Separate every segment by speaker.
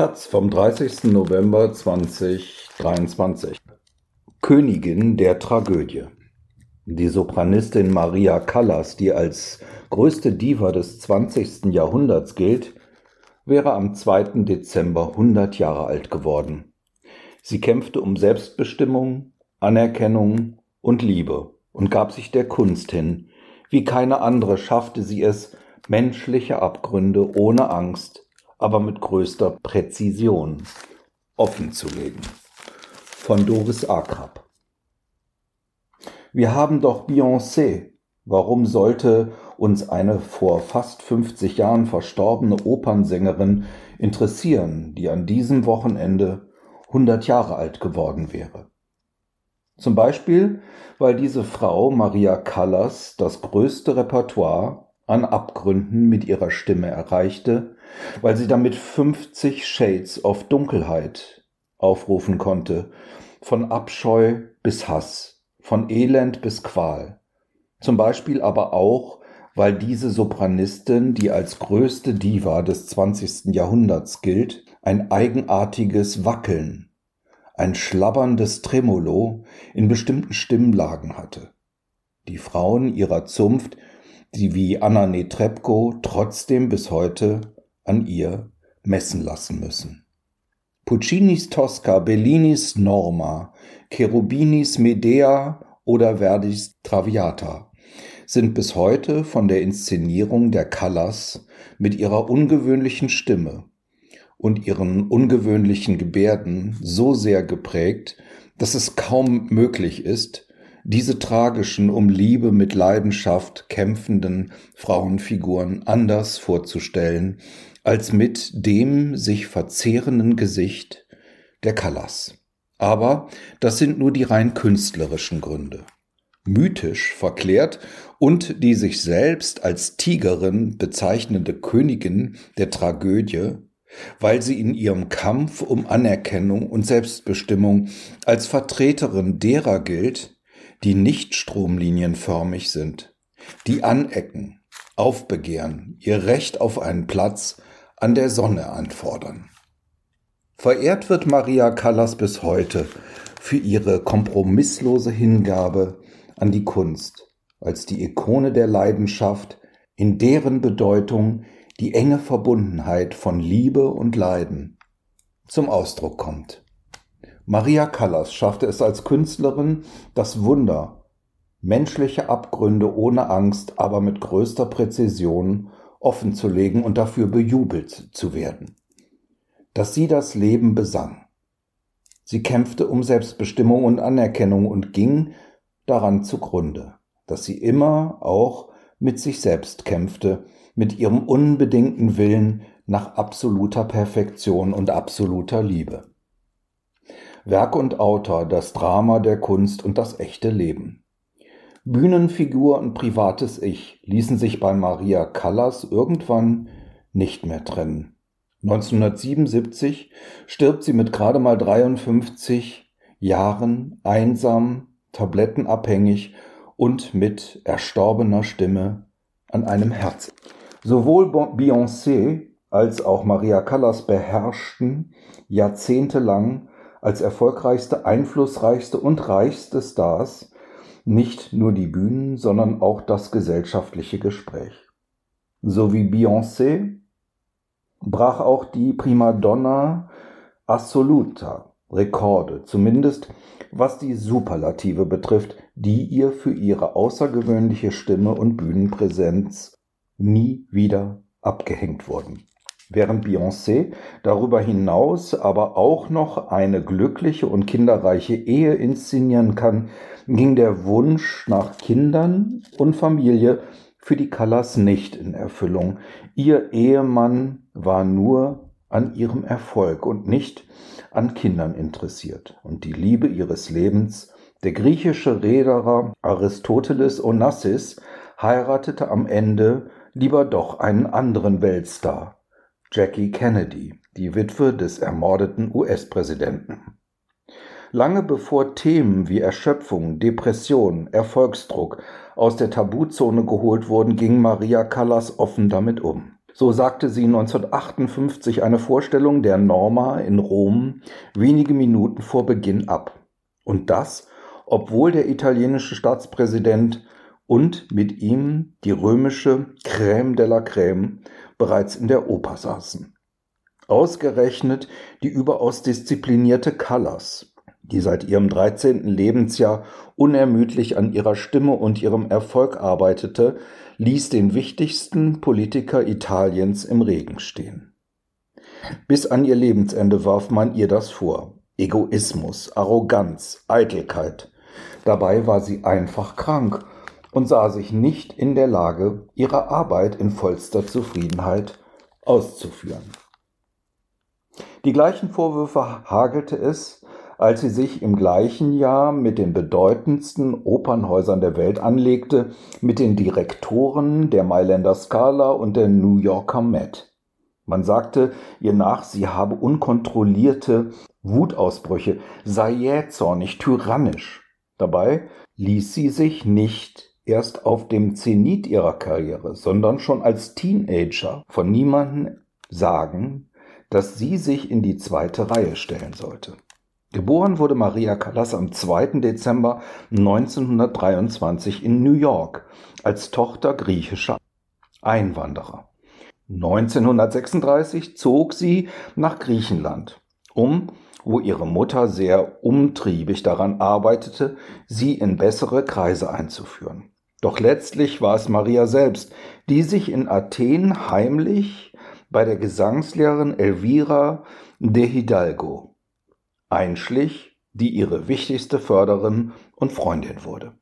Speaker 1: Taz vom 30. November 2023. Königin der Tragödie. Die Sopranistin Maria Callas, die als größte Diva des 20. Jahrhunderts gilt, wäre am 2. Dezember 100 Jahre alt geworden. Sie kämpfte um Selbstbestimmung, Anerkennung und Liebe und gab sich der Kunst hin. Wie keine andere schaffte sie es, menschliche Abgründe ohne Angst, aber mit größter Präzision offenzulegen. Von Doris Akrab. Wir haben doch Beyoncé. Warum sollte uns eine vor fast 50 Jahren verstorbene Opernsängerin interessieren, die an diesem Wochenende 100 Jahre alt geworden wäre? Zum Beispiel, weil diese Frau Maria Callas das größte Repertoire an Abgründen mit ihrer Stimme erreichte, weil sie damit 50 Shades of Dunkelheit aufrufen konnte, von Abscheu bis Hass, von Elend bis Qual. Zum Beispiel aber auch, weil diese Sopranistin, die als größte Diva des 20. Jahrhunderts gilt, ein eigenartiges Wackeln, ein schlabberndes Tremolo in bestimmten Stimmlagen hatte. Die Frauen ihrer Zunft die wie Anna Netrebko trotzdem bis heute an ihr messen lassen müssen. Puccinis Tosca, Bellinis Norma, Cherubinis Medea oder Verdis Traviata sind bis heute von der Inszenierung der Callas mit ihrer ungewöhnlichen Stimme und ihren ungewöhnlichen Gebärden so sehr geprägt, dass es kaum möglich ist, diese tragischen, um Liebe mit Leidenschaft kämpfenden Frauenfiguren anders vorzustellen, als mit dem sich verzehrenden Gesicht der Callas. Aber das sind nur die rein künstlerischen Gründe. Mythisch verklärt und die sich selbst als Tigerin bezeichnende Königin der Tragödie weil sie in ihrem Kampf um Anerkennung und Selbstbestimmung als Vertreterin derer gilt, die nicht stromlinienförmig sind, die anecken, aufbegehren, ihr Recht auf einen Platz an der Sonne anfordern. Verehrt wird Maria Callas bis heute für ihre kompromisslose Hingabe an die Kunst, als die Ikone der Leidenschaft, in deren Bedeutung die enge Verbundenheit von Liebe und Leiden zum Ausdruck kommt. Maria Callas schaffte es als Künstlerin, das Wunder, menschliche Abgründe ohne Angst, aber mit größter Präzision offenzulegen und dafür bejubelt zu werden. Dass sie das Leben besang. Sie kämpfte um Selbstbestimmung und Anerkennung und ging daran zugrunde, dass sie immer auch mit sich selbst kämpfte, mit ihrem unbedingten Willen nach absoluter Perfektion und absoluter Liebe. Werk und Autor, das Drama der Kunst und das echte Leben. Bühnenfigur und privates Ich ließen sich bei Maria Callas irgendwann nicht mehr trennen. 1977 stirbt sie mit gerade mal 53 Jahren einsam, tablettenabhängig und mit erstorbener Stimme an einem Herz. Sowohl Beyoncé als auch Maria Callas beherrschten jahrzehntelang als erfolgreichste, einflussreichste und reichste Stars nicht nur die Bühnen, sondern auch das gesellschaftliche Gespräch. So wie Beyoncé brach auch die Primadonna Assoluta Rekorde, zumindest was die Superlative betrifft, die ihr für ihre außergewöhnliche Stimme und Bühnenpräsenz nie wieder abgehängt wurden während Beyoncé darüber hinaus aber auch noch eine glückliche und kinderreiche Ehe inszenieren kann, ging der Wunsch nach Kindern und Familie für die Callas nicht in Erfüllung. Ihr Ehemann war nur an ihrem Erfolg und nicht an Kindern interessiert. Und die Liebe ihres Lebens, der griechische Reederer Aristoteles Onassis, heiratete am Ende lieber doch einen anderen Weltstar, Jackie Kennedy, die Witwe des ermordeten US-Präsidenten. Lange bevor Themen wie Erschöpfung, Depression, Erfolgsdruck aus der Tabuzone geholt wurden, ging Maria Callas offen damit um. So sagte sie 1958 eine Vorstellung der Norma in Rom wenige Minuten vor Beginn ab. Und das, obwohl der italienische Staatspräsident und mit ihm die römische Crème de la Crème bereits in der Oper saßen. Ausgerechnet die überaus disziplinierte Callas, die seit ihrem 13. Lebensjahr unermüdlich an ihrer Stimme und ihrem Erfolg arbeitete, ließ den wichtigsten Politiker Italiens im Regen stehen. Bis an ihr Lebensende warf man ihr das vor. Egoismus, Arroganz, Eitelkeit. Dabei war sie einfach krank und sah sich nicht in der Lage, ihre Arbeit in vollster Zufriedenheit auszuführen. Die gleichen Vorwürfe hagelte es, als sie sich im gleichen Jahr mit den bedeutendsten Opernhäusern der Welt anlegte, mit den Direktoren der Mailänder Scala und der New Yorker Met. Man sagte ihr nach, sie habe unkontrollierte Wutausbrüche, sei jähzornig, tyrannisch. Dabei ließ sie sich nicht erst auf dem Zenit ihrer Karriere, sondern schon als Teenager von niemandem sagen, dass sie sich in die zweite Reihe stellen sollte. Geboren wurde Maria Callas am 2. Dezember 1923 in New York als Tochter griechischer Einwanderer. 1936 zog sie nach Griechenland, um, wo ihre Mutter sehr umtriebig daran arbeitete, sie in bessere Kreise einzuführen. Doch letztlich war es Maria selbst, die sich in Athen heimlich bei der Gesangslehrerin Elvira de Hidalgo einschlich, die ihre wichtigste Förderin und Freundin wurde.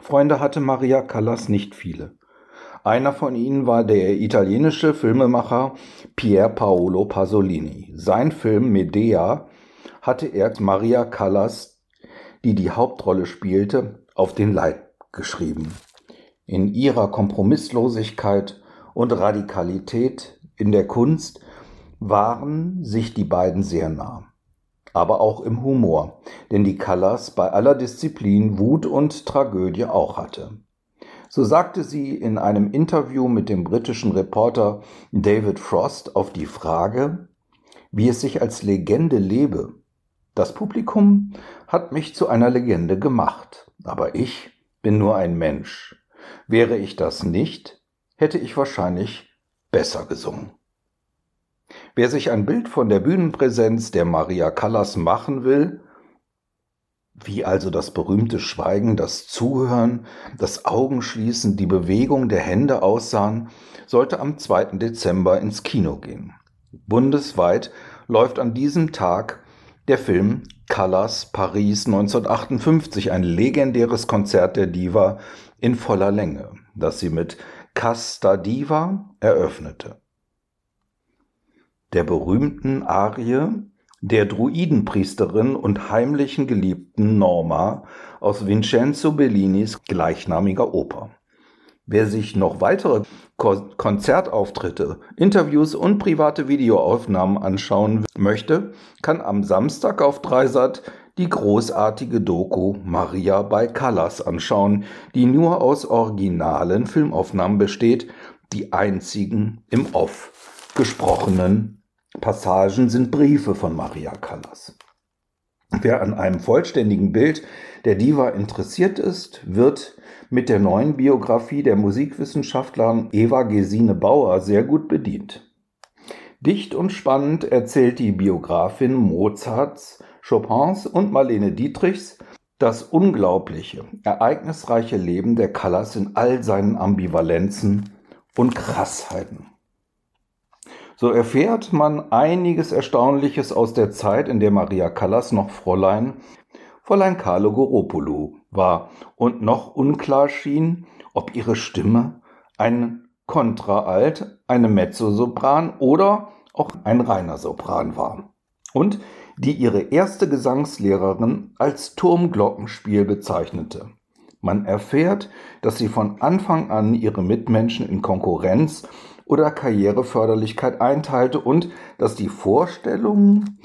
Speaker 1: Freunde hatte Maria Callas nicht viele. Einer von ihnen war der italienische Filmemacher Pier Paolo Pasolini. Sein Film Medea hatte er Maria Callas, die die Hauptrolle spielte, auf den Leib geschrieben. In ihrer Kompromisslosigkeit und Radikalität in der Kunst waren sich die beiden sehr nah. Aber auch im Humor, den die Callas bei aller Disziplin Wut und Tragödie auch hatte. So sagte sie in einem Interview mit dem britischen Reporter David Frost auf die Frage, wie es sich als Legende lebe. Das Publikum hat mich zu einer Legende gemacht, aber ich bin nur ein Mensch. Wäre ich das nicht, hätte ich wahrscheinlich besser gesungen. Wer sich ein Bild von der Bühnenpräsenz der Maria Callas machen will, wie also das berühmte Schweigen, das Zuhören, das Augenschließen, die Bewegung der Hände aussahen, sollte am 2. Dezember ins Kino gehen. Bundesweit läuft an diesem Tag der Film Callas Paris 1958, ein legendäres Konzert der Diva in voller Länge, das sie mit Casta Diva eröffnete der berühmten Arie der Druidenpriesterin und heimlichen Geliebten Norma aus Vincenzo Bellinis gleichnamiger Oper. Wer sich noch weitere Ko Konzertauftritte, Interviews und private Videoaufnahmen anschauen möchte, kann am Samstag auf Dreisat die großartige Doku Maria bei Callas anschauen, die nur aus originalen Filmaufnahmen besteht, die einzigen im Off gesprochenen Passagen sind Briefe von Maria Callas. Wer an einem vollständigen Bild der Diva interessiert ist, wird mit der neuen Biografie der Musikwissenschaftlerin Eva Gesine Bauer sehr gut bedient. Dicht und spannend erzählt die Biografin Mozarts, Chopins und Marlene Dietrichs das unglaubliche, ereignisreiche Leben der Callas in all seinen Ambivalenzen und Krassheiten. So erfährt man einiges Erstaunliches aus der Zeit, in der Maria Callas noch Fräulein, Fräulein Carlo Goropoulou war und noch unklar schien, ob ihre Stimme ein Kontraalt, eine Mezzosopran oder auch ein reiner Sopran war. Und die ihre erste Gesangslehrerin als Turmglockenspiel bezeichnete. Man erfährt, dass sie von Anfang an ihre Mitmenschen in Konkurrenz oder Karriereförderlichkeit einteilte und dass die Vorstellungen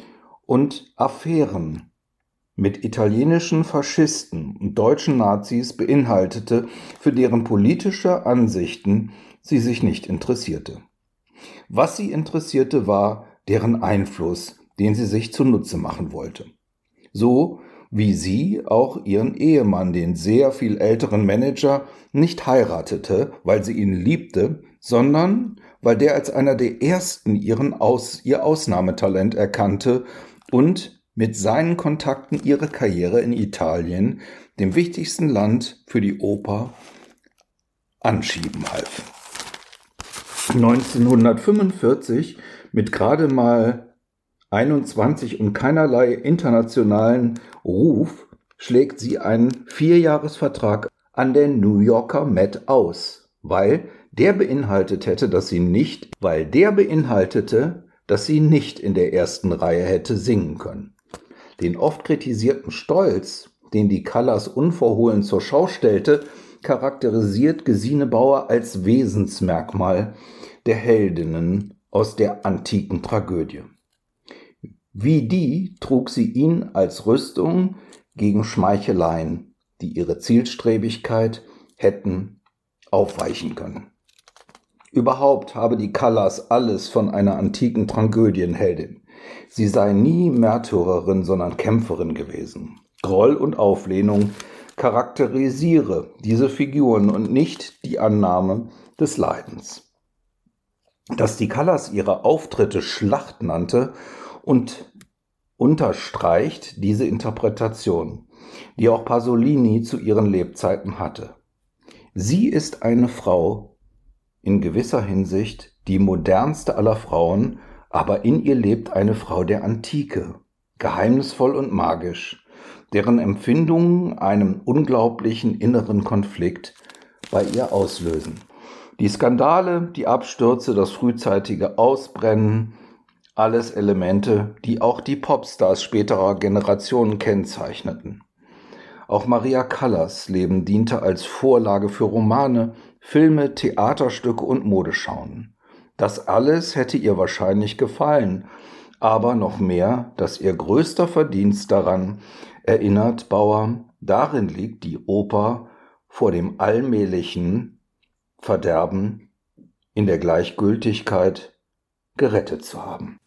Speaker 1: und Affären mit italienischen Faschisten und deutschen Nazis beinhaltete, für deren politische Ansichten sie sich nicht interessierte. Was sie interessierte, war deren Einfluss, den sie sich zunutze machen wollte. So wie sie auch ihren Ehemann, den sehr viel älteren Manager, nicht heiratete, weil sie ihn liebte, sondern weil der als einer der ersten ihren Aus, ihr Ausnahmetalent erkannte und mit seinen Kontakten ihre Karriere in Italien, dem wichtigsten Land für die Oper, anschieben half. 1945 mit gerade mal 21 und keinerlei internationalen Ruf schlägt sie einen Vierjahresvertrag an der New Yorker Met aus, weil der beinhaltet hätte, dass sie nicht, weil der beinhaltete, dass sie nicht in der ersten Reihe hätte singen können. Den oft kritisierten Stolz, den die Callas unverhohlen zur Schau stellte, charakterisiert Gesine Bauer als Wesensmerkmal der Heldinnen aus der antiken Tragödie. Wie die trug sie ihn als Rüstung gegen Schmeicheleien, die ihre Zielstrebigkeit hätten aufweichen können. Überhaupt habe die Callas alles von einer antiken Tragödienheldin. Sie sei nie Märtyrerin, sondern Kämpferin gewesen. Groll und Auflehnung charakterisiere diese Figuren und nicht die Annahme des Leidens. Dass die Callas ihre Auftritte Schlacht nannte und unterstreicht diese Interpretation, die auch Pasolini zu ihren Lebzeiten hatte. Sie ist eine Frau, in gewisser Hinsicht die modernste aller Frauen, aber in ihr lebt eine Frau der Antike, geheimnisvoll und magisch, deren Empfindungen einen unglaublichen inneren Konflikt bei ihr auslösen. Die Skandale, die Abstürze, das frühzeitige Ausbrennen, alles Elemente, die auch die Popstars späterer Generationen kennzeichneten. Auch Maria Callas Leben diente als Vorlage für Romane, Filme, Theaterstücke und Modeschauen. Das alles hätte ihr wahrscheinlich gefallen, aber noch mehr, dass ihr größter Verdienst daran, erinnert Bauer, darin liegt die Oper vor dem allmählichen Verderben in der Gleichgültigkeit gerettet zu haben.